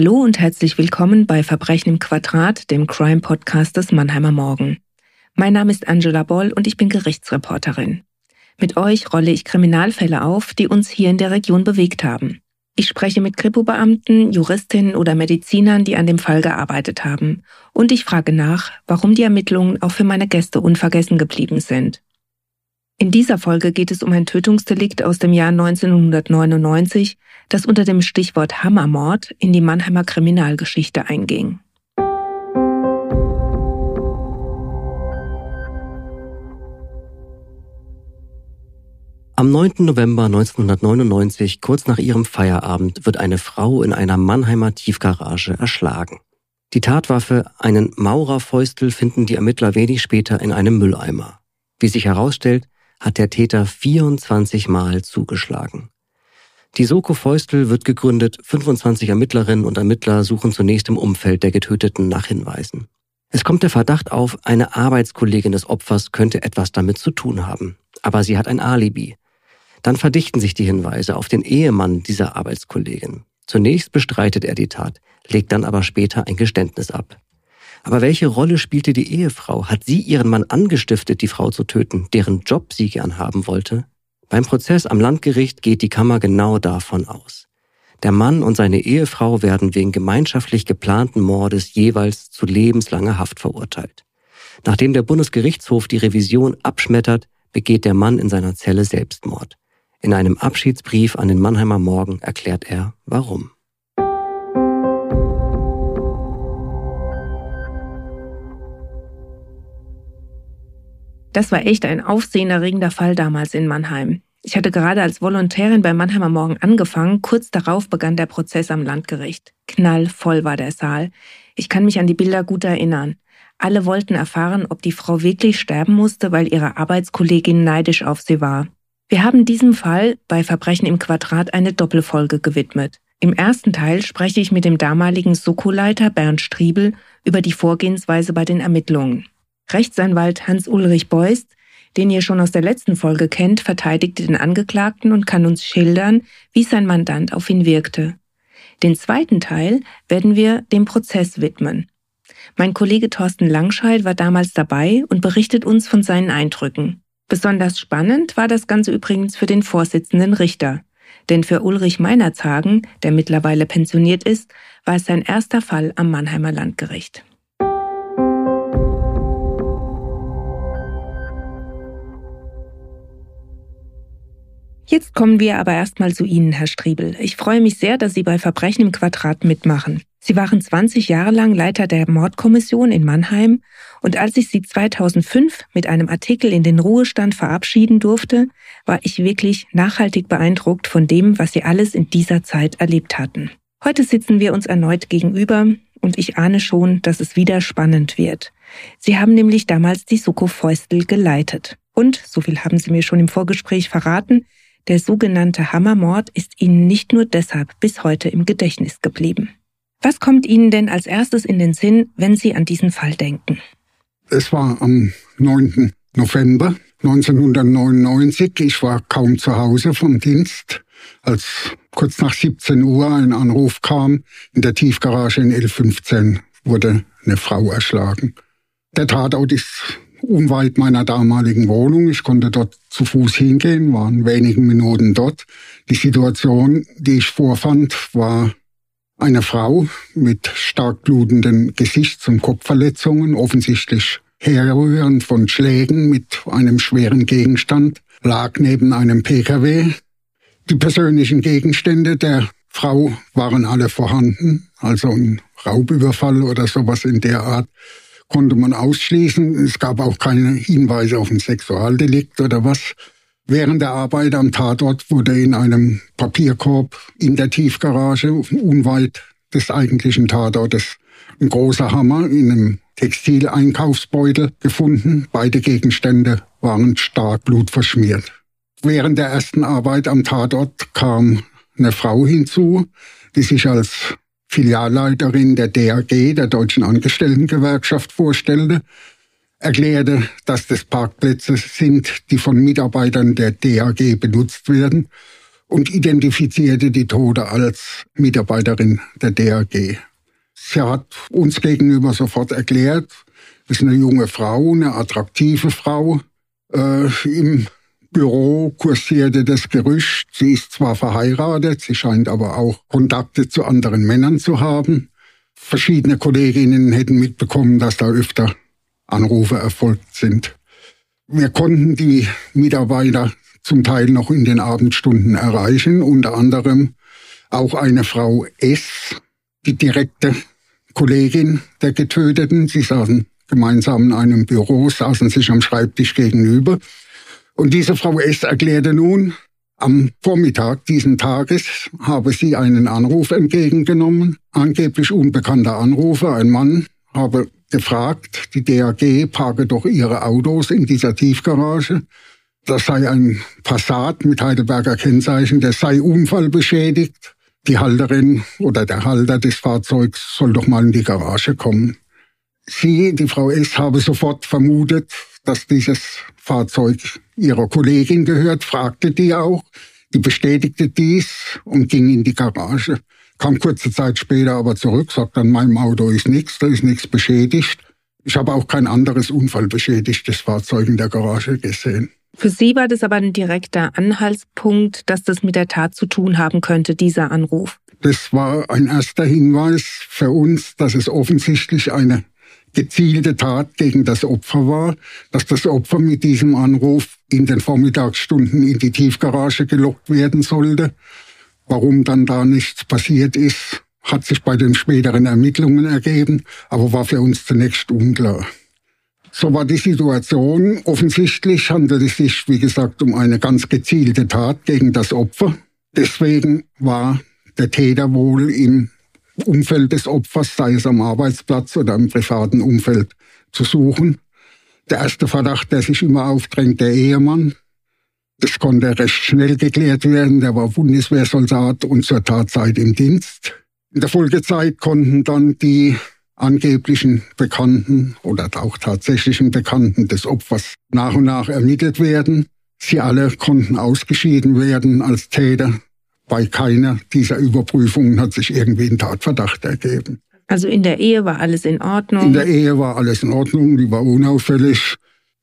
Hallo und herzlich willkommen bei Verbrechen im Quadrat, dem Crime Podcast des Mannheimer Morgen. Mein Name ist Angela Boll und ich bin Gerichtsreporterin. Mit euch rolle ich Kriminalfälle auf, die uns hier in der Region bewegt haben. Ich spreche mit Kripo-Beamten, Juristinnen oder Medizinern, die an dem Fall gearbeitet haben. Und ich frage nach, warum die Ermittlungen auch für meine Gäste unvergessen geblieben sind. In dieser Folge geht es um ein Tötungsdelikt aus dem Jahr 1999, das unter dem Stichwort Hammermord in die Mannheimer Kriminalgeschichte einging. Am 9. November 1999, kurz nach ihrem Feierabend, wird eine Frau in einer Mannheimer Tiefgarage erschlagen. Die Tatwaffe, einen Maurerfäustel, finden die Ermittler wenig später in einem Mülleimer. Wie sich herausstellt, hat der Täter 24 Mal zugeschlagen. Die Soko Feustel wird gegründet, 25 Ermittlerinnen und Ermittler suchen zunächst im Umfeld der Getöteten nach Hinweisen. Es kommt der Verdacht auf, eine Arbeitskollegin des Opfers könnte etwas damit zu tun haben. Aber sie hat ein Alibi. Dann verdichten sich die Hinweise auf den Ehemann dieser Arbeitskollegin. Zunächst bestreitet er die Tat, legt dann aber später ein Geständnis ab. Aber welche Rolle spielte die Ehefrau? Hat sie ihren Mann angestiftet, die Frau zu töten, deren Job sie gern haben wollte? Beim Prozess am Landgericht geht die Kammer genau davon aus. Der Mann und seine Ehefrau werden wegen gemeinschaftlich geplanten Mordes jeweils zu lebenslanger Haft verurteilt. Nachdem der Bundesgerichtshof die Revision abschmettert, begeht der Mann in seiner Zelle Selbstmord. In einem Abschiedsbrief an den Mannheimer Morgen erklärt er, warum. Das war echt ein aufsehenerregender Fall damals in Mannheim. Ich hatte gerade als Volontärin beim Mannheimer Morgen angefangen, kurz darauf begann der Prozess am Landgericht. Knallvoll war der Saal. Ich kann mich an die Bilder gut erinnern. Alle wollten erfahren, ob die Frau wirklich sterben musste, weil ihre Arbeitskollegin neidisch auf sie war. Wir haben diesem Fall bei Verbrechen im Quadrat eine Doppelfolge gewidmet. Im ersten Teil spreche ich mit dem damaligen Soko-Leiter Bernd Striebel über die Vorgehensweise bei den Ermittlungen. Rechtsanwalt Hans-Ulrich Beust, den ihr schon aus der letzten Folge kennt, verteidigte den Angeklagten und kann uns schildern, wie sein Mandant auf ihn wirkte. Den zweiten Teil werden wir dem Prozess widmen. Mein Kollege Thorsten Langscheid war damals dabei und berichtet uns von seinen Eindrücken. Besonders spannend war das Ganze übrigens für den Vorsitzenden Richter. Denn für Ulrich Meinerzagen, der mittlerweile pensioniert ist, war es sein erster Fall am Mannheimer Landgericht. Jetzt kommen wir aber erstmal zu Ihnen, Herr Striebel. Ich freue mich sehr, dass Sie bei Verbrechen im Quadrat mitmachen. Sie waren 20 Jahre lang Leiter der Mordkommission in Mannheim und als ich Sie 2005 mit einem Artikel in den Ruhestand verabschieden durfte, war ich wirklich nachhaltig beeindruckt von dem, was Sie alles in dieser Zeit erlebt hatten. Heute sitzen wir uns erneut gegenüber und ich ahne schon, dass es wieder spannend wird. Sie haben nämlich damals die Suko Feustel geleitet. Und, so viel haben Sie mir schon im Vorgespräch verraten, der sogenannte Hammermord ist Ihnen nicht nur deshalb bis heute im Gedächtnis geblieben. Was kommt Ihnen denn als erstes in den Sinn, wenn Sie an diesen Fall denken? Es war am 9. November 1999. Ich war kaum zu Hause vom Dienst, als kurz nach 17 Uhr ein Anruf kam. In der Tiefgarage in L15 wurde eine Frau erschlagen. Der Tatort ist unweit meiner damaligen Wohnung. Ich konnte dort zu Fuß hingehen, waren wenigen Minuten dort. Die Situation, die ich vorfand, war eine Frau mit stark blutenden Gesichts- und Kopfverletzungen, offensichtlich herrührend von Schlägen mit einem schweren Gegenstand, lag neben einem Pkw. Die persönlichen Gegenstände der Frau waren alle vorhanden, also ein Raubüberfall oder sowas in der Art konnte man ausschließen. Es gab auch keine Hinweise auf ein Sexualdelikt oder was. Während der Arbeit am Tatort wurde in einem Papierkorb in der Tiefgarage unweit des eigentlichen Tatortes ein großer Hammer in einem Textileinkaufsbeutel gefunden. Beide Gegenstände waren stark blutverschmiert. Während der ersten Arbeit am Tatort kam eine Frau hinzu, die sich als Filialleiterin der DAG, der Deutschen Angestelltengewerkschaft, vorstellte erklärte, dass das Parkplätze sind, die von Mitarbeitern der DAG benutzt werden und identifizierte die Tote als Mitarbeiterin der DAG. Sie hat uns gegenüber sofort erklärt, ist eine junge Frau, eine attraktive Frau. Äh, Im Büro kursierte das Gerücht, sie ist zwar verheiratet, sie scheint aber auch Kontakte zu anderen Männern zu haben. Verschiedene Kolleginnen hätten mitbekommen, dass da öfter Anrufe erfolgt sind. Wir konnten die Mitarbeiter zum Teil noch in den Abendstunden erreichen, unter anderem auch eine Frau S, die direkte Kollegin der Getöteten. Sie saßen gemeinsam in einem Büro, saßen sich am Schreibtisch gegenüber. Und diese Frau S erklärte nun, am Vormittag diesen Tages habe sie einen Anruf entgegengenommen, angeblich unbekannter Anrufer, ein Mann, habe gefragt, die DAG parke doch ihre Autos in dieser Tiefgarage. Das sei ein Passat mit Heidelberger Kennzeichen, der sei unfallbeschädigt. Die Halterin oder der Halter des Fahrzeugs soll doch mal in die Garage kommen. Sie, die Frau S., habe sofort vermutet, dass dieses Fahrzeug ihrer Kollegin gehört, fragte die auch. Die bestätigte dies und ging in die Garage. Kam kurze Zeit später aber zurück, sagt, an meinem Auto ist nichts, da ist nichts beschädigt. Ich habe auch kein anderes unfallbeschädigtes Fahrzeug in der Garage gesehen. Für Sie war das aber ein direkter Anhaltspunkt, dass das mit der Tat zu tun haben könnte, dieser Anruf. Das war ein erster Hinweis für uns, dass es offensichtlich eine gezielte Tat gegen das Opfer war, dass das Opfer mit diesem Anruf in den Vormittagsstunden in die Tiefgarage gelockt werden sollte. Warum dann da nichts passiert ist, hat sich bei den späteren Ermittlungen ergeben, aber war für uns zunächst unklar. So war die Situation. Offensichtlich handelt es sich, wie gesagt, um eine ganz gezielte Tat gegen das Opfer. Deswegen war der Täter wohl im Umfeld des Opfers, sei es am Arbeitsplatz oder im privaten Umfeld, zu suchen. Der erste Verdacht, der sich immer aufdrängt, der Ehemann. Das konnte recht schnell geklärt werden. Der war Bundeswehrsoldat und zur Tatzeit im Dienst. In der Folgezeit konnten dann die angeblichen Bekannten oder auch tatsächlichen Bekannten des Opfers nach und nach ermittelt werden. Sie alle konnten ausgeschieden werden als Täter. Bei keiner dieser Überprüfungen hat sich irgendwie ein Tatverdacht ergeben. Also in der Ehe war alles in Ordnung? In der Ehe war alles in Ordnung, die war unauffällig.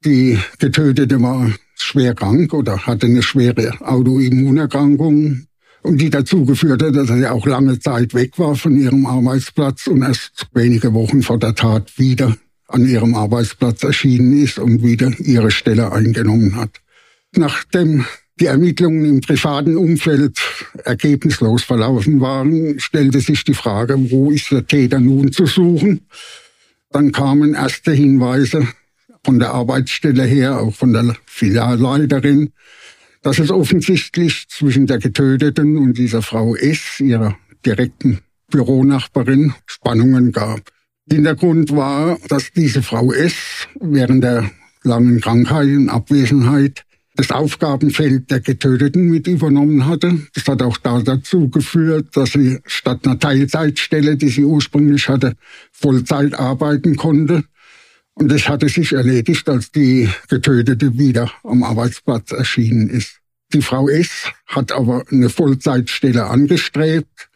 Die Getötete war schwer krank oder hatte eine schwere Autoimmunerkrankung und die dazu geführt hat, dass sie auch lange Zeit weg war von ihrem Arbeitsplatz und erst wenige Wochen vor der Tat wieder an ihrem Arbeitsplatz erschienen ist und wieder ihre Stelle eingenommen hat. Nachdem die Ermittlungen im privaten Umfeld ergebnislos verlaufen waren, stellte sich die Frage, wo ist der Täter nun zu suchen? Dann kamen erste Hinweise von der Arbeitsstelle her, auch von der Filialleiterin, dass es offensichtlich zwischen der Getöteten und dieser Frau S., ihrer direkten Büronachbarin, Spannungen gab. Hintergrund war, dass diese Frau S. während der langen Krankheit und Abwesenheit das Aufgabenfeld der Getöteten mit übernommen hatte. Das hat auch da dazu geführt, dass sie statt einer Teilzeitstelle, die sie ursprünglich hatte, Vollzeit arbeiten konnte. Und das hatte sich erledigt, als die Getötete wieder am Arbeitsplatz erschienen ist. Die Frau S. hat aber eine Vollzeitstelle angestrebt.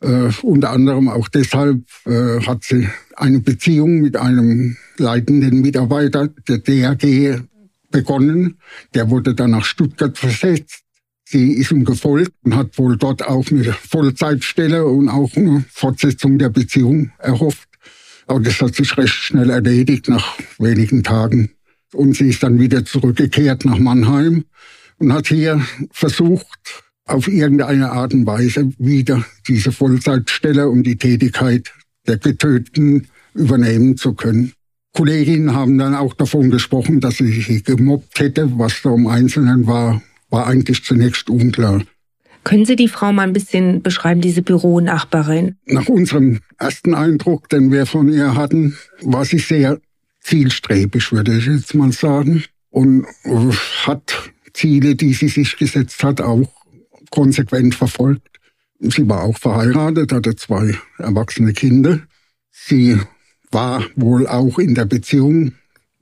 Äh, unter anderem auch deshalb äh, hat sie eine Beziehung mit einem leitenden Mitarbeiter der DRG begonnen. Der wurde dann nach Stuttgart versetzt. Sie ist ihm gefolgt und hat wohl dort auch eine Vollzeitstelle und auch eine Fortsetzung der Beziehung erhofft. Aber das hat sich recht schnell erledigt nach wenigen Tagen. Und sie ist dann wieder zurückgekehrt nach Mannheim und hat hier versucht, auf irgendeine Art und Weise wieder diese Vollzeitstelle und die Tätigkeit der Getöteten übernehmen zu können. Kolleginnen haben dann auch davon gesprochen, dass sie sich gemobbt hätte. Was da im Einzelnen war, war eigentlich zunächst unklar. Können Sie die Frau mal ein bisschen beschreiben, diese Büronachbarin? Nach unserem ersten Eindruck, den wir von ihr hatten, war sie sehr zielstrebig, würde ich jetzt mal sagen. Und hat Ziele, die sie sich gesetzt hat, auch konsequent verfolgt. Sie war auch verheiratet, hatte zwei erwachsene Kinder. Sie war wohl auch in der Beziehung,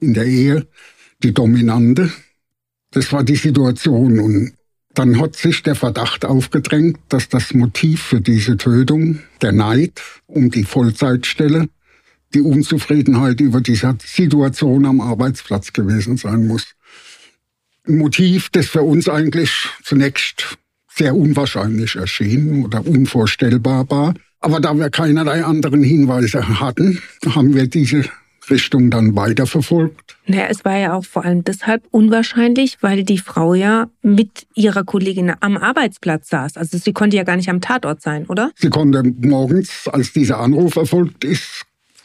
in der Ehe, die Dominante. Das war die Situation und Dann hat sich der Verdacht aufgedrängt, dass das Motiv für diese Tötung, der Neid um die Vollzeitstelle, die Unzufriedenheit über diese Situation am Arbeitsplatz gewesen sein muss. Ein Motiv, das für uns eigentlich zunächst sehr unwahrscheinlich erschien oder unvorstellbar war. Aber da wir keinerlei anderen Hinweise hatten, haben wir diese Richtung dann weiterverfolgt. Naja, es war ja auch vor allem deshalb unwahrscheinlich, weil die Frau ja mit ihrer Kollegin am Arbeitsplatz saß. Also sie konnte ja gar nicht am Tatort sein, oder? Sie konnte morgens, als dieser Anruf erfolgt ist,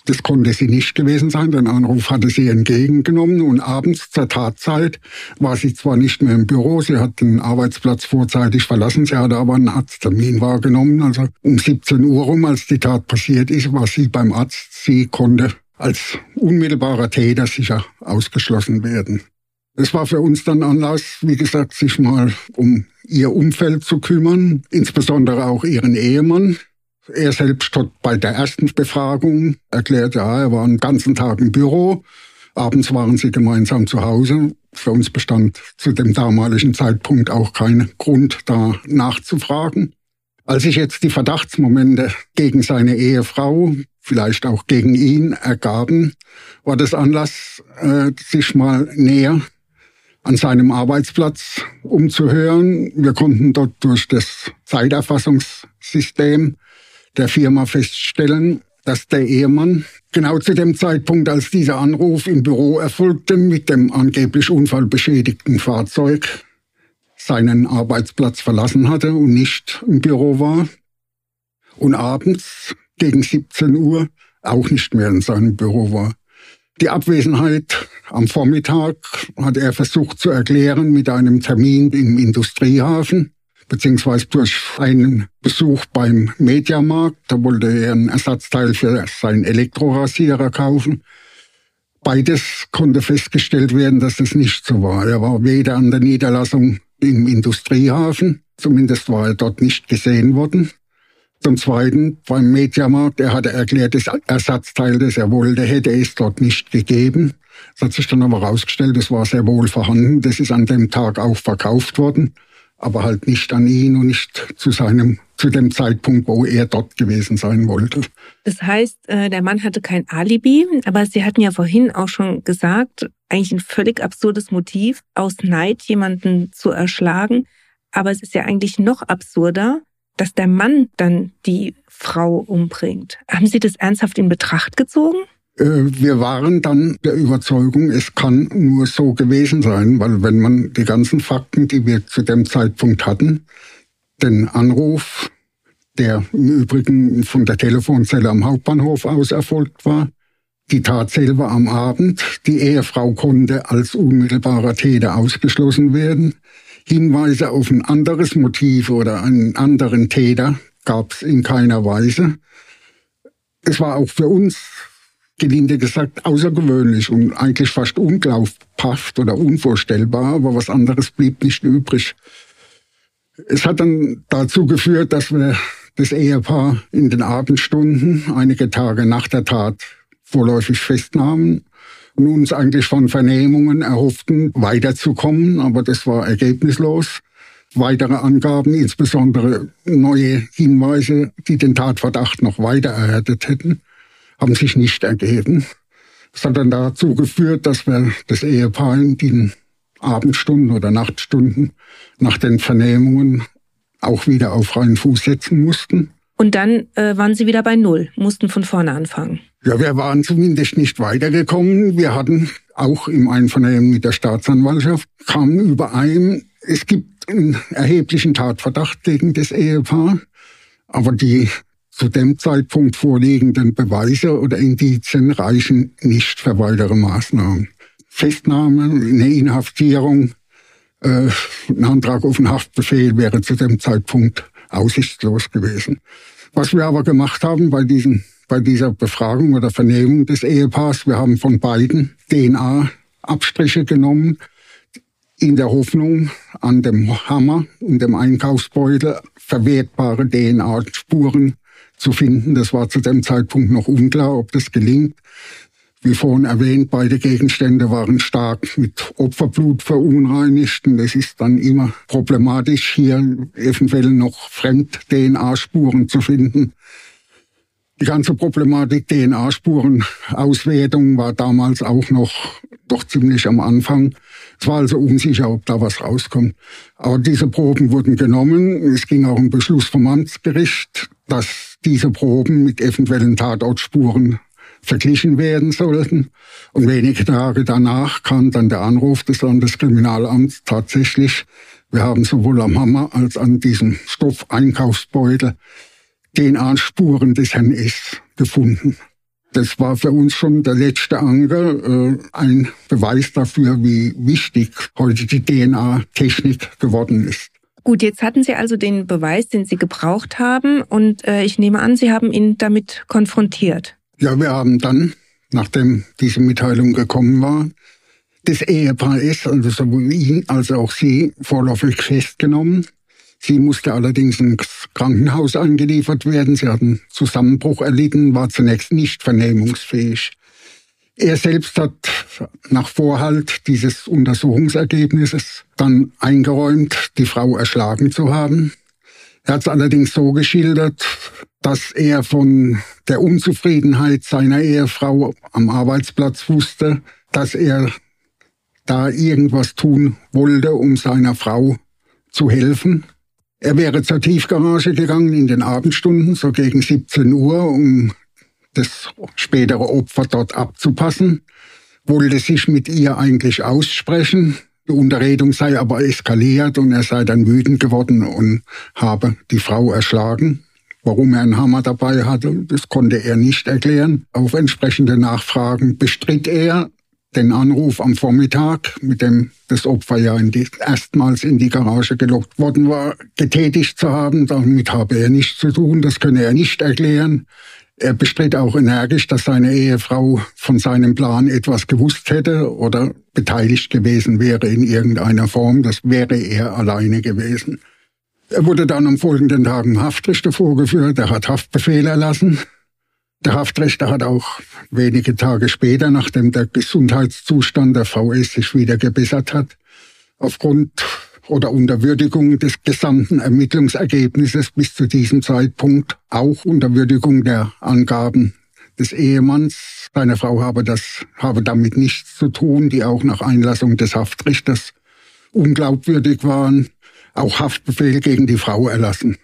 das konnte sie nicht gewesen sein. Den Anruf hatte sie entgegengenommen und abends zur Tatzeit war sie zwar nicht mehr im Büro, sie hat den Arbeitsplatz vorzeitig verlassen, sie hatte aber einen Arzttermin wahrgenommen. Also um 17 Uhr rum, als die Tat passiert ist, war sie beim Arzt. Sie konnte als unmittelbarer Täter sicher ausgeschlossen werden. Es war für uns dann Anlass, wie gesagt, sich mal um ihr Umfeld zu kümmern, insbesondere auch ihren Ehemann, er selbst hat bei der ersten Befragung erklärt, ja, er war einen ganzen Tag im Büro. Abends waren sie gemeinsam zu Hause. Für uns bestand zu dem damaligen Zeitpunkt auch kein Grund, da nachzufragen. Als sich jetzt die Verdachtsmomente gegen seine Ehefrau, vielleicht auch gegen ihn ergaben, war das Anlass, äh, sich mal näher an seinem Arbeitsplatz umzuhören. Wir konnten dort durch das Zeiterfassungssystem der Firma feststellen, dass der Ehemann genau zu dem Zeitpunkt, als dieser Anruf im Büro erfolgte, mit dem angeblich unfallbeschädigten Fahrzeug seinen Arbeitsplatz verlassen hatte und nicht im Büro war. Und abends gegen 17 Uhr auch nicht mehr in seinem Büro war. Die Abwesenheit am Vormittag hat er versucht zu erklären mit einem Termin im Industriehafen beziehungsweise durch einen Besuch beim Mediamarkt. Da wollte er ein Ersatzteil für seinen Elektrorasierer kaufen. Beides konnte festgestellt werden, dass das nicht so war. Er war weder an der Niederlassung im Industriehafen, zumindest war er dort nicht gesehen worden. Zum Zweiten beim Mediamarkt, er hatte erklärt, das Ersatzteil, das er wollte, hätte es dort nicht gegeben. Das hat sich dann aber herausgestellt, das war sehr wohl vorhanden. Das ist an dem Tag auch verkauft worden aber halt nicht an ihn und nicht zu seinem zu dem Zeitpunkt, wo er dort gewesen sein wollte. Das heißt, äh, der Mann hatte kein Alibi, aber Sie hatten ja vorhin auch schon gesagt, eigentlich ein völlig absurdes Motiv, aus Neid jemanden zu erschlagen. Aber es ist ja eigentlich noch absurder, dass der Mann dann die Frau umbringt. Haben Sie das ernsthaft in Betracht gezogen? Äh, wir waren dann der Überzeugung, es kann nur so gewesen sein, weil wenn man die ganzen Fakten, die wir zu dem Zeitpunkt hatten, den Anruf, der im Übrigen von der Telefonzelle am Hauptbahnhof aus erfolgt war, die Tat selber am Abend, die Ehefrau konnte als unmittelbarer Täter ausgeschlossen werden, Hinweise auf ein anderes Motiv oder einen anderen Täter gab es in keiner Weise. Es war auch für uns gelinde gesagt, außergewöhnlich und eigentlich fast unglaubhaft oder unvorstellbar, aber was anderes blieb nicht übrig. Es hat dann dazu geführt, dass wir das Ehepaar in den Abendstunden, einige Tage nach der Tat, vorläufig festnahmen und uns eigentlich von Vernehmungen erhofften, weiterzukommen, aber das war ergebnislos. Weitere Angaben, insbesondere neue Hinweise, die den Tatverdacht noch weiter erhärtet hätten, haben sich nicht ergeben. Das hat dann dazu geführt, dass wir das Ehepaar in den Abendstunden oder Nachtstunden nach den Vernehmungen auch wieder auf freien Fuß setzen mussten. Und dann äh, waren Sie wieder bei Null, mussten von vorne anfangen. Ja, wir waren zumindest nicht weitergekommen. Wir hatten auch im Einvernehmen mit der Staatsanwaltschaft, kamen überein, es gibt einen erheblichen Tatverdacht gegen das Ehepaar. Aber die zu dem Zeitpunkt vorliegenden Beweise oder Indizien reichen nicht für weitere Maßnahmen. Festnahme, eine Inhaftierung, äh, ein Antrag auf einen Haftbefehl wäre zu dem Zeitpunkt aussichtslos gewesen. Was wir aber gemacht haben bei, diesen, bei dieser Befragung oder Vernehmung des Ehepaars, wir haben von beiden DNA-Abstriche genommen, in der Hoffnung, an dem Hammer, in dem Einkaufsbeutel verwertbare DNA-Spuren zu finden. Das war zu dem Zeitpunkt noch unklar, ob das gelingt. Wie vorhin erwähnt, beide Gegenstände waren stark mit Opferblut verunreinigt. Und es ist dann immer problematisch, hier eventuell noch Fremd-DNA-Spuren zu finden. Die ganze Problematik DNA-Spurenauswertung war damals auch noch doch ziemlich am Anfang. Es war also unsicher, ob da was rauskommt. Aber diese Proben wurden genommen. Es ging auch ein Beschluss vom Amtsgericht, dass diese Proben mit eventuellen Tatortspuren verglichen werden sollten. Und wenige Tage danach kam dann der Anruf des Landeskriminalamts tatsächlich. Wir haben sowohl am Hammer als an diesem Stoffeinkaufsbeutel DNA-Spuren des Herrn S. gefunden. Das war für uns schon der letzte Anker, äh, ein Beweis dafür, wie wichtig heute die DNA-Technik geworden ist. Gut, jetzt hatten Sie also den Beweis, den Sie gebraucht haben, und äh, ich nehme an, Sie haben ihn damit konfrontiert. Ja, wir haben dann, nachdem diese Mitteilung gekommen war, das Ehepaar ist, also sowohl ihn als auch sie, vorläufig festgenommen. Sie musste allerdings ins Krankenhaus eingeliefert werden. Sie hat einen Zusammenbruch erlitten, war zunächst nicht vernehmungsfähig. Er selbst hat nach Vorhalt dieses Untersuchungsergebnisses dann eingeräumt, die Frau erschlagen zu haben. Er hat es allerdings so geschildert, dass er von der Unzufriedenheit seiner Ehefrau am Arbeitsplatz wusste, dass er da irgendwas tun wollte, um seiner Frau zu helfen. Er wäre zur Tiefgarage gegangen in den Abendstunden, so gegen 17 Uhr, um das spätere Opfer dort abzupassen, wollte sich mit ihr eigentlich aussprechen. Die Unterredung sei aber eskaliert und er sei dann wütend geworden und habe die Frau erschlagen. Warum er einen Hammer dabei hatte, das konnte er nicht erklären. Auf entsprechende Nachfragen bestritt er den Anruf am Vormittag, mit dem das Opfer ja in die, erstmals in die Garage gelockt worden war, getätigt zu haben. Damit habe er nichts zu tun, das könne er nicht erklären. Er bestritt auch energisch, dass seine Ehefrau von seinem Plan etwas gewusst hätte oder beteiligt gewesen wäre in irgendeiner Form. Das wäre er alleine gewesen. Er wurde dann am folgenden Tag im Haftrichter vorgeführt. Er hat Haftbefehl erlassen. Der Haftrichter hat auch wenige Tage später, nachdem der Gesundheitszustand der VS sich wieder gebessert hat, aufgrund oder unter Würdigung des gesamten Ermittlungsergebnisses bis zu diesem Zeitpunkt, auch unter Würdigung der Angaben des Ehemanns, seine Frau habe das, habe damit nichts zu tun, die auch nach Einlassung des Haftrichters unglaubwürdig waren, auch Haftbefehl gegen die Frau erlassen.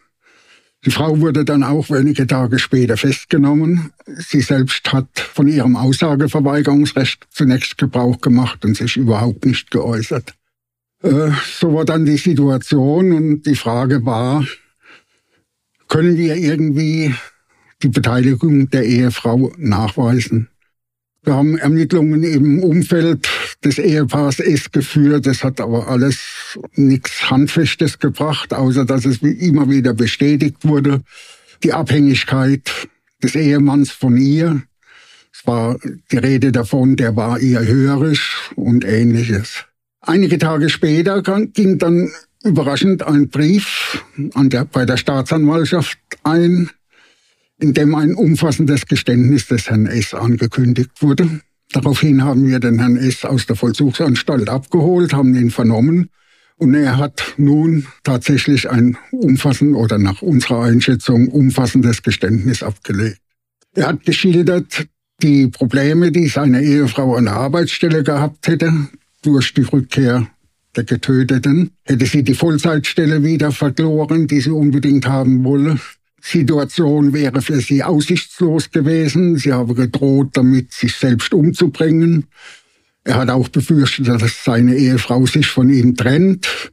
Die Frau wurde dann auch wenige Tage später festgenommen. Sie selbst hat von ihrem Aussageverweigerungsrecht zunächst Gebrauch gemacht und sich überhaupt nicht geäußert. Äh, so war dann die Situation und die Frage war, können wir irgendwie die Beteiligung der Ehefrau nachweisen? Wir haben Ermittlungen im Umfeld des Ehepaars S geführt. Das hat aber alles nichts Handfestes gebracht, außer dass es immer wieder bestätigt wurde. Die Abhängigkeit des Ehemanns von ihr. Es war die Rede davon, der war ihr hörerisch und ähnliches. Einige Tage später ging dann überraschend ein Brief der, bei der Staatsanwaltschaft ein, in dem ein umfassendes Geständnis des Herrn S. angekündigt wurde. Daraufhin haben wir den Herrn S. aus der Vollzugsanstalt abgeholt, haben ihn vernommen und er hat nun tatsächlich ein umfassendes oder nach unserer Einschätzung umfassendes Geständnis abgelegt. Er hat geschildert die Probleme, die seine Ehefrau an der Arbeitsstelle gehabt hätte durch die Rückkehr der Getöteten. Hätte sie die Vollzeitstelle wieder verloren, die sie unbedingt haben wolle. Situation wäre für sie aussichtslos gewesen. Sie habe gedroht, damit sich selbst umzubringen. Er hat auch befürchtet, dass seine Ehefrau sich von ihm trennt.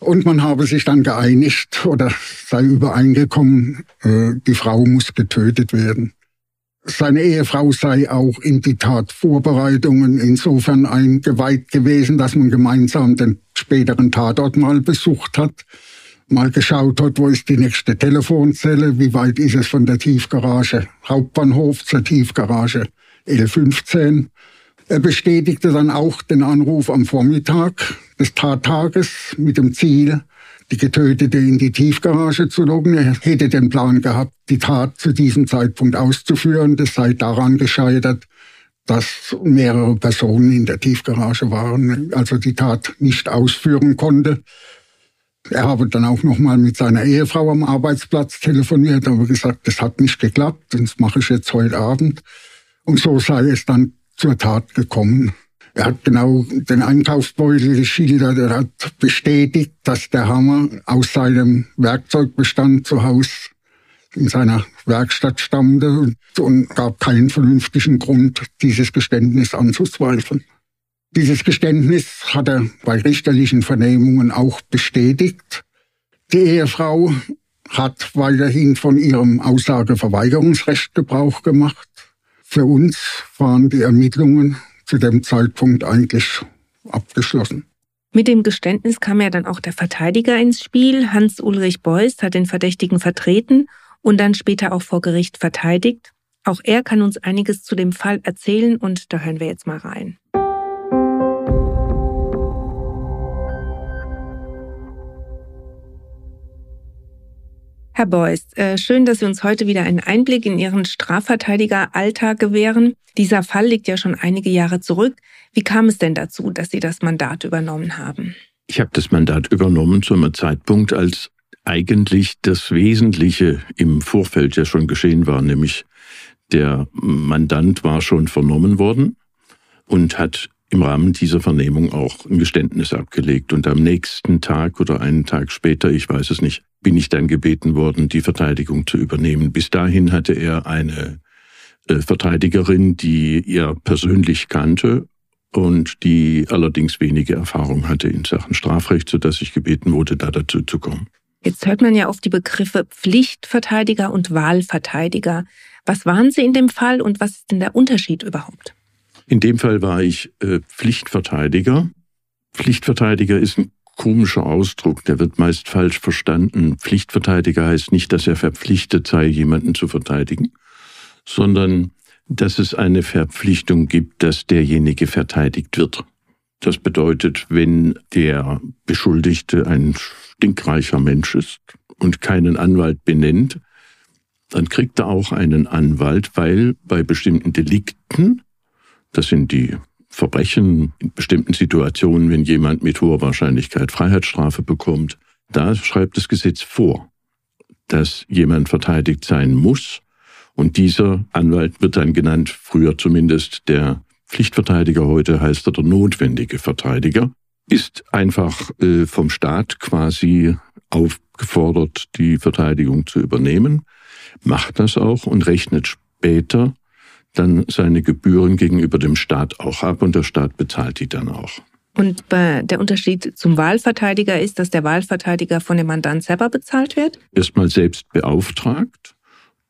Und man habe sich dann geeinigt oder sei übereingekommen, äh, die Frau muss getötet werden. Seine Ehefrau sei auch in die Tatvorbereitungen insofern eingeweiht gewesen, dass man gemeinsam den späteren Tatort mal besucht hat mal geschaut hat, wo ist die nächste Telefonzelle, wie weit ist es von der Tiefgarage Hauptbahnhof zur Tiefgarage L15. Er bestätigte dann auch den Anruf am Vormittag des Tattages mit dem Ziel, die Getötete in die Tiefgarage zu locken. Er hätte den Plan gehabt, die Tat zu diesem Zeitpunkt auszuführen. Das sei daran gescheitert, dass mehrere Personen in der Tiefgarage waren, also die Tat nicht ausführen konnte. Er habe dann auch nochmal mit seiner Ehefrau am Arbeitsplatz telefoniert, aber gesagt, das hat nicht geklappt, das mache ich jetzt heute Abend. Und so sei es dann zur Tat gekommen. Er hat genau den Einkaufsbeutel geschildert, er hat bestätigt, dass der Hammer aus seinem Werkzeugbestand zu Hause in seiner Werkstatt stammte und gab keinen vernünftigen Grund, dieses Geständnis anzuzweifeln. Dieses Geständnis hat er bei richterlichen Vernehmungen auch bestätigt. Die Ehefrau hat weiterhin von ihrem Aussageverweigerungsrecht Gebrauch gemacht. Für uns waren die Ermittlungen zu dem Zeitpunkt eigentlich abgeschlossen. Mit dem Geständnis kam ja dann auch der Verteidiger ins Spiel. Hans-Ulrich Beuys hat den Verdächtigen vertreten und dann später auch vor Gericht verteidigt. Auch er kann uns einiges zu dem Fall erzählen und da hören wir jetzt mal rein. Herr Beuys, äh, schön, dass Sie uns heute wieder einen Einblick in Ihren Strafverteidigeralltag gewähren. Dieser Fall liegt ja schon einige Jahre zurück. Wie kam es denn dazu, dass Sie das Mandat übernommen haben? Ich habe das Mandat übernommen zu einem Zeitpunkt, als eigentlich das Wesentliche im Vorfeld ja schon geschehen war, nämlich der Mandant war schon vernommen worden und hat im Rahmen dieser Vernehmung auch ein Geständnis abgelegt. Und am nächsten Tag oder einen Tag später, ich weiß es nicht, bin ich dann gebeten worden, die Verteidigung zu übernehmen. Bis dahin hatte er eine äh, Verteidigerin, die er persönlich kannte und die allerdings wenige Erfahrung hatte in Sachen Strafrecht, sodass ich gebeten wurde, da dazu zu kommen. Jetzt hört man ja oft die Begriffe Pflichtverteidiger und Wahlverteidiger. Was waren Sie in dem Fall und was ist denn der Unterschied überhaupt? In dem Fall war ich äh, Pflichtverteidiger. Pflichtverteidiger ist ein komischer Ausdruck, der wird meist falsch verstanden. Pflichtverteidiger heißt nicht, dass er verpflichtet sei, jemanden zu verteidigen, sondern dass es eine Verpflichtung gibt, dass derjenige verteidigt wird. Das bedeutet, wenn der Beschuldigte ein stinkreicher Mensch ist und keinen Anwalt benennt, dann kriegt er auch einen Anwalt, weil bei bestimmten Delikten das sind die Verbrechen in bestimmten Situationen, wenn jemand mit hoher Wahrscheinlichkeit Freiheitsstrafe bekommt. Da schreibt das Gesetz vor, dass jemand verteidigt sein muss. Und dieser Anwalt wird dann genannt, früher zumindest der Pflichtverteidiger, heute heißt er der notwendige Verteidiger, ist einfach äh, vom Staat quasi aufgefordert, die Verteidigung zu übernehmen, macht das auch und rechnet später dann seine Gebühren gegenüber dem Staat auch ab und der Staat bezahlt die dann auch. Und der Unterschied zum Wahlverteidiger ist, dass der Wahlverteidiger von dem Mandant selber bezahlt wird? Erstmal selbst beauftragt,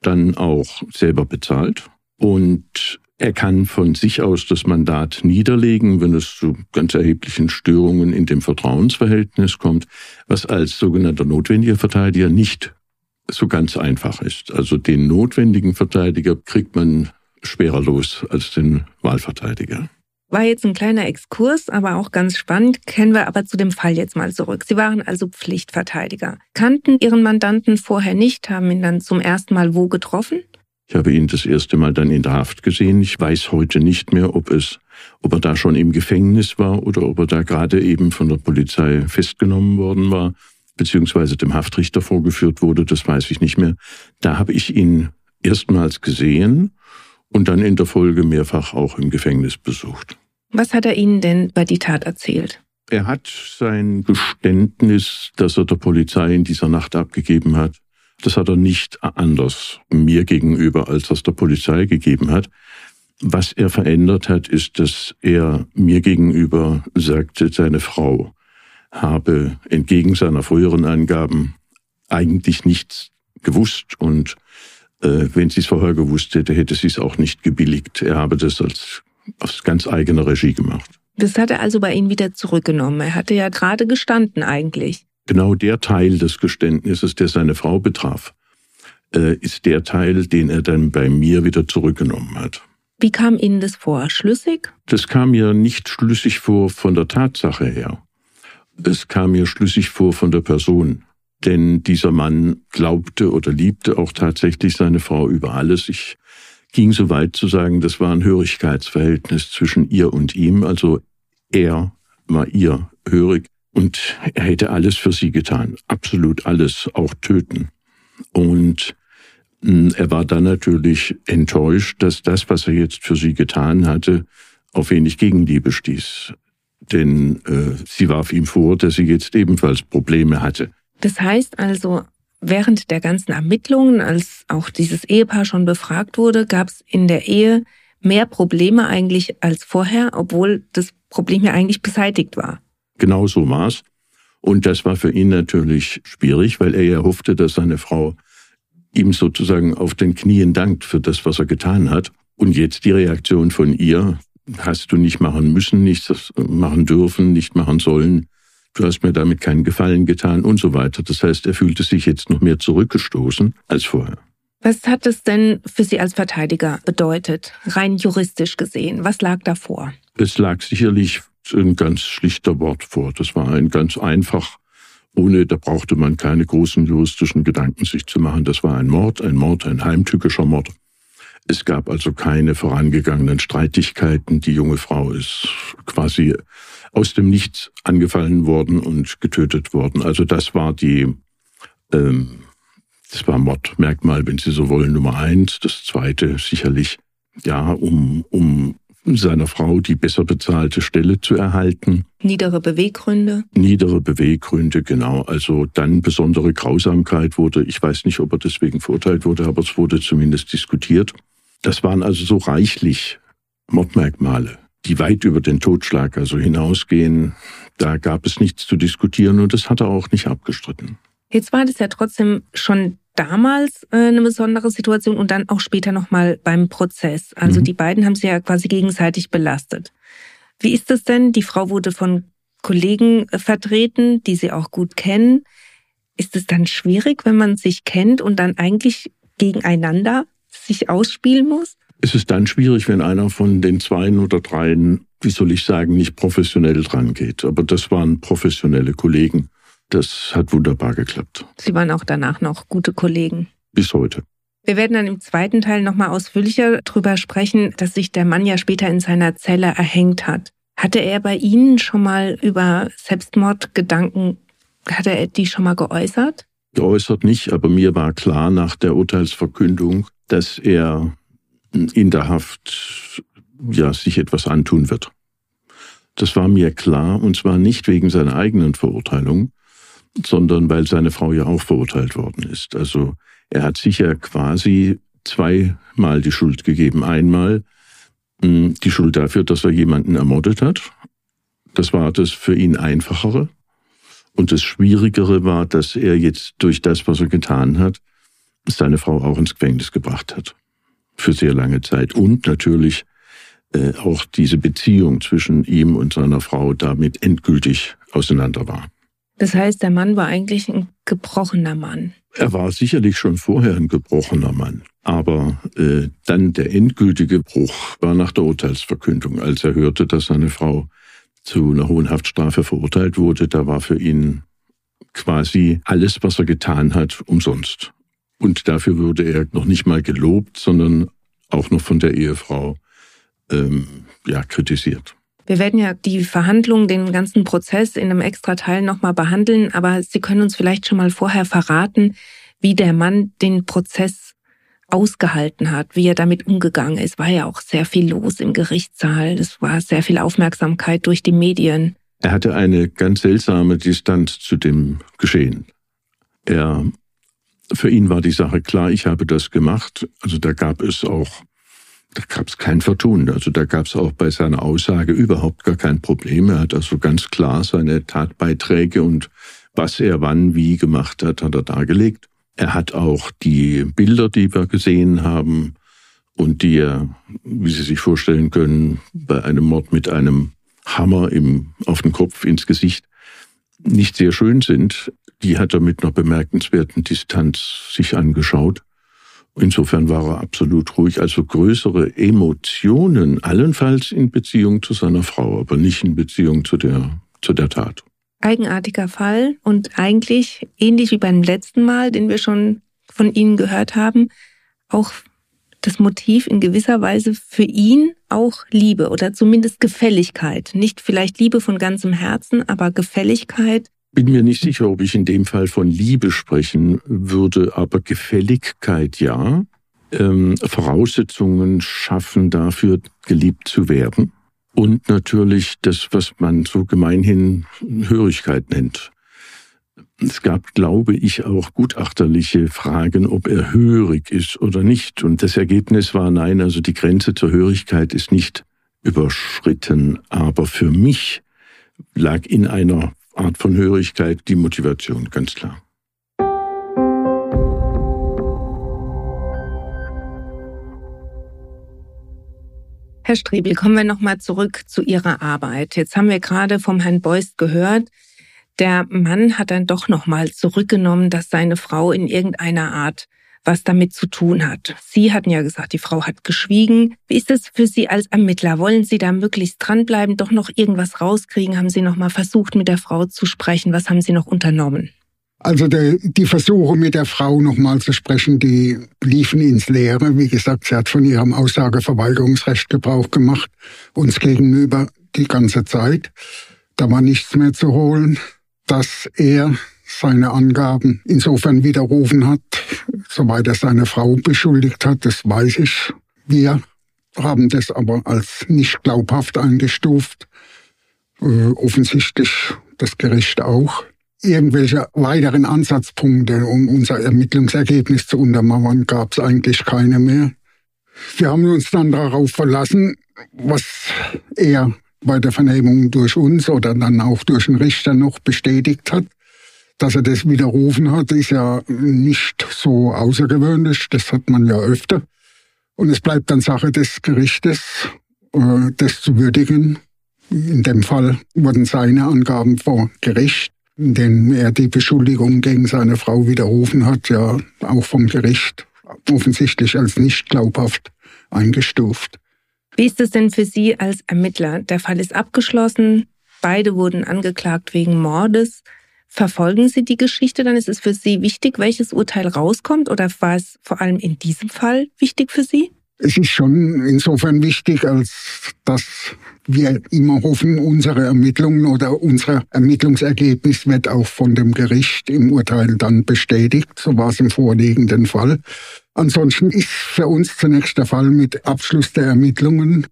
dann auch selber bezahlt und er kann von sich aus das Mandat niederlegen, wenn es zu ganz erheblichen Störungen in dem Vertrauensverhältnis kommt, was als sogenannter notwendiger Verteidiger nicht so ganz einfach ist. Also den notwendigen Verteidiger kriegt man schwerer los als den Wahlverteidiger. War jetzt ein kleiner Exkurs, aber auch ganz spannend. Kennen wir aber zu dem Fall jetzt mal zurück. Sie waren also Pflichtverteidiger. Kannten Ihren Mandanten vorher nicht, haben ihn dann zum ersten Mal wo getroffen? Ich habe ihn das erste Mal dann in der Haft gesehen. Ich weiß heute nicht mehr, ob es, ob er da schon im Gefängnis war oder ob er da gerade eben von der Polizei festgenommen worden war, beziehungsweise dem Haftrichter vorgeführt wurde. Das weiß ich nicht mehr. Da habe ich ihn erstmals gesehen und dann in der Folge mehrfach auch im Gefängnis besucht. Was hat er Ihnen denn bei die Tat erzählt? Er hat sein Geständnis, das er der Polizei in dieser Nacht abgegeben hat, das hat er nicht anders mir gegenüber, als das der Polizei gegeben hat. Was er verändert hat, ist, dass er mir gegenüber sagte, seine Frau habe entgegen seiner früheren Angaben eigentlich nichts gewusst und wenn sie es vorher gewusst hätte, hätte sie es auch nicht gebilligt. Er habe das als aus ganz eigener Regie gemacht. Das hat er also bei Ihnen wieder zurückgenommen. Er hatte ja gerade gestanden eigentlich. Genau der Teil des Geständnisses, der seine Frau betraf, äh, ist der Teil, den er dann bei mir wieder zurückgenommen hat. Wie kam Ihnen das vor? Schlüssig? Das kam mir nicht schlüssig vor von der Tatsache her. Es kam mir schlüssig vor von der Person denn dieser Mann glaubte oder liebte auch tatsächlich seine Frau über alles. Ich ging so weit zu sagen, das war ein Hörigkeitsverhältnis zwischen ihr und ihm. Also er war ihr hörig und er hätte alles für sie getan. Absolut alles, auch töten. Und hm, er war dann natürlich enttäuscht, dass das, was er jetzt für sie getan hatte, auf wenig Gegenliebe stieß. Denn äh, sie warf ihm vor, dass sie jetzt ebenfalls Probleme hatte. Das heißt also, während der ganzen Ermittlungen, als auch dieses Ehepaar schon befragt wurde, gab es in der Ehe mehr Probleme eigentlich als vorher, obwohl das Problem ja eigentlich beseitigt war. Genau so war's. Und das war für ihn natürlich schwierig, weil er ja hoffte, dass seine Frau ihm sozusagen auf den Knien dankt für das, was er getan hat. Und jetzt die Reaktion von ihr, hast du nicht machen müssen, nicht machen dürfen, nicht machen sollen, du hast mir damit keinen Gefallen getan und so weiter. Das heißt, er fühlte sich jetzt noch mehr zurückgestoßen als vorher. Was hat es denn für Sie als Verteidiger bedeutet, rein juristisch gesehen? Was lag davor? Es lag sicherlich ein ganz schlichter Wort vor. Das war ein ganz einfach, ohne, da brauchte man keine großen juristischen Gedanken sich zu machen. Das war ein Mord, ein Mord, ein heimtückischer Mord. Es gab also keine vorangegangenen Streitigkeiten. Die junge Frau ist quasi aus dem Nichts angefallen worden und getötet worden. Also das war die, ähm, das war Mordmerkmal, wenn Sie so wollen, Nummer eins. Das zweite sicherlich, ja, um, um seiner Frau die besser bezahlte Stelle zu erhalten. Niedere Beweggründe? Niedere Beweggründe, genau. Also dann besondere Grausamkeit wurde, ich weiß nicht, ob er deswegen verurteilt wurde, aber es wurde zumindest diskutiert. Das waren also so reichlich Mordmerkmale, die weit über den Totschlag also hinausgehen. Da gab es nichts zu diskutieren und das hat er auch nicht abgestritten. Jetzt war das ja trotzdem schon damals äh, eine besondere Situation und dann auch später nochmal beim Prozess. Also mhm. die beiden haben sich ja quasi gegenseitig belastet. Wie ist es denn? Die Frau wurde von Kollegen äh, vertreten, die sie auch gut kennen. Ist es dann schwierig, wenn man sich kennt und dann eigentlich gegeneinander sich ausspielen muss? Es ist dann schwierig, wenn einer von den Zweien oder Dreien, wie soll ich sagen, nicht professionell dran geht. Aber das waren professionelle Kollegen. Das hat wunderbar geklappt. Sie waren auch danach noch gute Kollegen. Bis heute. Wir werden dann im zweiten Teil nochmal ausführlicher darüber sprechen, dass sich der Mann ja später in seiner Zelle erhängt hat. Hatte er bei Ihnen schon mal über Selbstmordgedanken, hatte er die schon mal geäußert? Geäußert nicht, aber mir war klar nach der Urteilsverkündung, dass er in der Haft ja sich etwas antun wird. Das war mir klar und zwar nicht wegen seiner eigenen Verurteilung, sondern weil seine Frau ja auch verurteilt worden ist. Also er hat sich ja quasi zweimal die Schuld gegeben. Einmal hm, die Schuld dafür, dass er jemanden ermordet hat. Das war das für ihn einfachere. Und das Schwierigere war, dass er jetzt durch das, was er getan hat, seine Frau auch ins Gefängnis gebracht hat. Für sehr lange Zeit. Und natürlich äh, auch diese Beziehung zwischen ihm und seiner Frau damit endgültig auseinander war. Das heißt, der Mann war eigentlich ein gebrochener Mann. Er war sicherlich schon vorher ein gebrochener Mann. Aber äh, dann der endgültige Bruch war nach der Urteilsverkündung, als er hörte, dass seine Frau zu einer hohen Haftstrafe verurteilt wurde. Da war für ihn quasi alles, was er getan hat, umsonst. Und dafür wurde er noch nicht mal gelobt, sondern auch noch von der Ehefrau ähm, ja, kritisiert. Wir werden ja die Verhandlungen, den ganzen Prozess in einem extra Teil nochmal behandeln, aber Sie können uns vielleicht schon mal vorher verraten, wie der Mann den Prozess ausgehalten hat, wie er damit umgegangen ist. War ja auch sehr viel los im Gerichtssaal. Es war sehr viel Aufmerksamkeit durch die Medien. Er hatte eine ganz seltsame Distanz zu dem Geschehen. Er für ihn war die Sache klar, ich habe das gemacht. Also da gab es auch, da gab es kein Vertun. Also da gab es auch bei seiner Aussage überhaupt gar kein Problem. Er hat also ganz klar seine Tatbeiträge und was er wann wie gemacht hat, hat er dargelegt. Er hat auch die Bilder, die wir gesehen haben und die er, wie Sie sich vorstellen können, bei einem Mord mit einem Hammer im, auf den Kopf ins Gesicht nicht sehr schön sind, die hat er mit einer bemerkenswerten Distanz sich angeschaut. Insofern war er absolut ruhig. Also größere Emotionen, allenfalls in Beziehung zu seiner Frau, aber nicht in Beziehung zu der, zu der Tat. Eigenartiger Fall und eigentlich ähnlich wie beim letzten Mal, den wir schon von Ihnen gehört haben, auch das Motiv in gewisser Weise für ihn auch Liebe oder zumindest Gefälligkeit. Nicht vielleicht Liebe von ganzem Herzen, aber Gefälligkeit. Bin mir nicht sicher, ob ich in dem Fall von Liebe sprechen würde, aber Gefälligkeit ja. Ähm, Voraussetzungen schaffen dafür, geliebt zu werden. Und natürlich das, was man so gemeinhin Hörigkeit nennt. Es gab, glaube ich, auch gutachterliche Fragen, ob er hörig ist oder nicht. Und das Ergebnis war nein, also die Grenze zur Hörigkeit ist nicht überschritten. Aber für mich lag in einer Art von Hörigkeit die Motivation, ganz klar. Herr Strebel, kommen wir nochmal zurück zu Ihrer Arbeit. Jetzt haben wir gerade vom Herrn Beust gehört, der Mann hat dann doch nochmal zurückgenommen, dass seine Frau in irgendeiner Art was damit zu tun hat. Sie hatten ja gesagt, die Frau hat geschwiegen. Wie ist es für Sie als Ermittler? Wollen Sie da möglichst dranbleiben, doch noch irgendwas rauskriegen? Haben Sie noch mal versucht, mit der Frau zu sprechen? Was haben Sie noch unternommen? Also der, die Versuche mit der Frau nochmal zu sprechen, die liefen ins Leere. Wie gesagt, sie hat von ihrem Aussageverweigerungsrecht Gebrauch gemacht, uns gegenüber die ganze Zeit. Da war nichts mehr zu holen dass er seine Angaben insofern widerrufen hat, soweit er seine Frau beschuldigt hat, das weiß ich. Wir haben das aber als nicht glaubhaft eingestuft. Äh, offensichtlich das Gericht auch. Irgendwelche weiteren Ansatzpunkte, um unser Ermittlungsergebnis zu untermauern, gab es eigentlich keine mehr. Wir haben uns dann darauf verlassen, was er bei der Vernehmung durch uns oder dann auch durch den Richter noch bestätigt hat. Dass er das widerrufen hat, ist ja nicht so außergewöhnlich. Das hat man ja öfter. Und es bleibt dann Sache des Gerichtes, äh, das zu würdigen. In dem Fall wurden seine Angaben vor Gericht, in denen er die Beschuldigung gegen seine Frau widerrufen hat, ja auch vom Gericht offensichtlich als nicht glaubhaft eingestuft. Wie ist es denn für Sie als Ermittler? Der Fall ist abgeschlossen. Beide wurden angeklagt wegen Mordes. Verfolgen Sie die Geschichte? Dann ist es für Sie wichtig, welches Urteil rauskommt? Oder war es vor allem in diesem Fall wichtig für Sie? Es ist schon insofern wichtig, als dass wir immer hoffen, unsere Ermittlungen oder unser Ermittlungsergebnis wird auch von dem Gericht im Urteil dann bestätigt. So war es im vorliegenden Fall. Ansonsten ist für uns zunächst der Fall mit Abschluss der Ermittlungen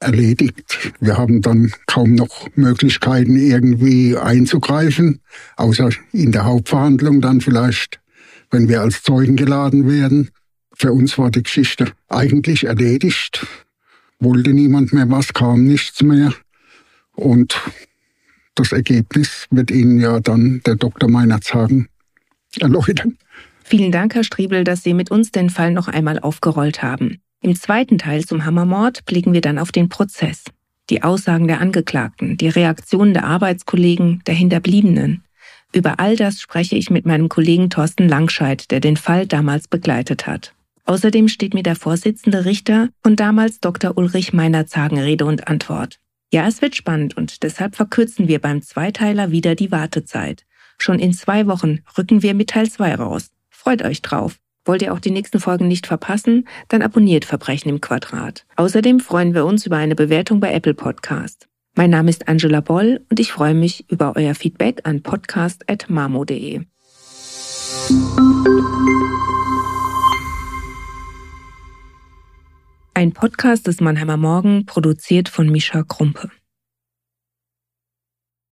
erledigt. Wir haben dann kaum noch Möglichkeiten, irgendwie einzugreifen, außer in der Hauptverhandlung dann vielleicht, wenn wir als Zeugen geladen werden. Für uns war die Geschichte eigentlich erledigt. Wollte niemand mehr was, kam nichts mehr. Und das Ergebnis wird Ihnen ja dann der Dr. Meinerzagen erläutern. Vielen Dank, Herr Striebel, dass Sie mit uns den Fall noch einmal aufgerollt haben. Im zweiten Teil zum Hammermord blicken wir dann auf den Prozess. Die Aussagen der Angeklagten, die Reaktionen der Arbeitskollegen, der Hinterbliebenen. Über all das spreche ich mit meinem Kollegen Thorsten Langscheid, der den Fall damals begleitet hat. Außerdem steht mir der Vorsitzende Richter und damals Dr. Ulrich Meinerzagen Rede und Antwort. Ja, es wird spannend und deshalb verkürzen wir beim Zweiteiler wieder die Wartezeit. Schon in zwei Wochen rücken wir mit Teil 2 raus. Freut euch drauf. Wollt ihr auch die nächsten Folgen nicht verpassen? Dann abonniert Verbrechen im Quadrat. Außerdem freuen wir uns über eine Bewertung bei Apple Podcast. Mein Name ist Angela Boll und ich freue mich über euer Feedback an podcast.mamo.de. Ein Podcast des Mannheimer Morgen, produziert von Mischa Krumpe.